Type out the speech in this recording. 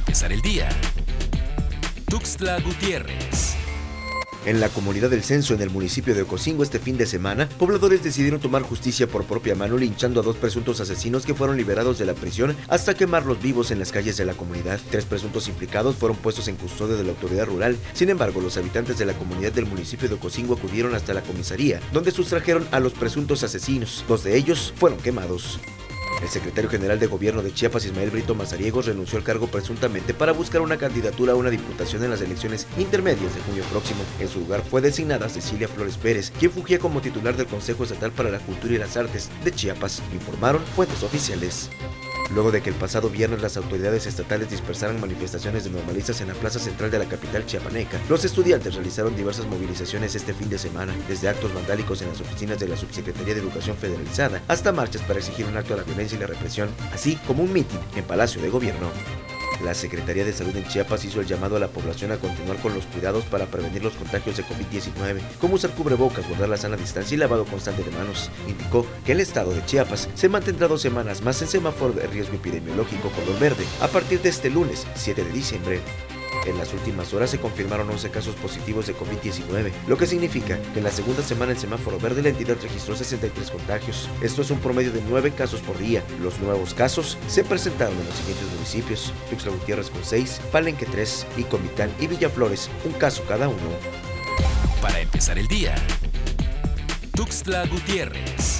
empezar el día. Tuxtla Gutiérrez. En la comunidad del censo en el municipio de Ocosingo este fin de semana, pobladores decidieron tomar justicia por propia mano linchando a dos presuntos asesinos que fueron liberados de la prisión hasta quemarlos vivos en las calles de la comunidad. Tres presuntos implicados fueron puestos en custodia de la autoridad rural. Sin embargo, los habitantes de la comunidad del municipio de Ocosingo acudieron hasta la comisaría, donde sustrajeron a los presuntos asesinos. Dos de ellos fueron quemados. El secretario general de gobierno de Chiapas, Ismael Brito Mazariegos, renunció al cargo presuntamente para buscar una candidatura a una diputación en las elecciones intermedias de junio próximo. En su lugar fue designada Cecilia Flores Pérez, quien fugía como titular del Consejo Estatal para la Cultura y las Artes de Chiapas, informaron fuentes oficiales luego de que el pasado viernes las autoridades estatales dispersaran manifestaciones de normalistas en la plaza central de la capital chiapaneca. Los estudiantes realizaron diversas movilizaciones este fin de semana, desde actos vandálicos en las oficinas de la Subsecretaría de Educación Federalizada hasta marchas para exigir un acto de la violencia y la represión, así como un mitin en Palacio de Gobierno. La Secretaría de Salud en Chiapas hizo el llamado a la población a continuar con los cuidados para prevenir los contagios de COVID-19, como usar cubrebocas, guardar la sana distancia y lavado constante de manos. Indicó que el estado de Chiapas se mantendrá dos semanas más en semáforo de riesgo epidemiológico color verde a partir de este lunes 7 de diciembre. En las últimas horas se confirmaron 11 casos positivos de COVID-19, lo que significa que en la segunda semana en semáforo verde la entidad registró 63 contagios. Esto es un promedio de 9 casos por día. Los nuevos casos se presentaron en los siguientes municipios: Tuxtla Gutiérrez con 6, Palenque 3 y Comitán y Villaflores, un caso cada uno. Para empezar el día, Tuxtla Gutiérrez.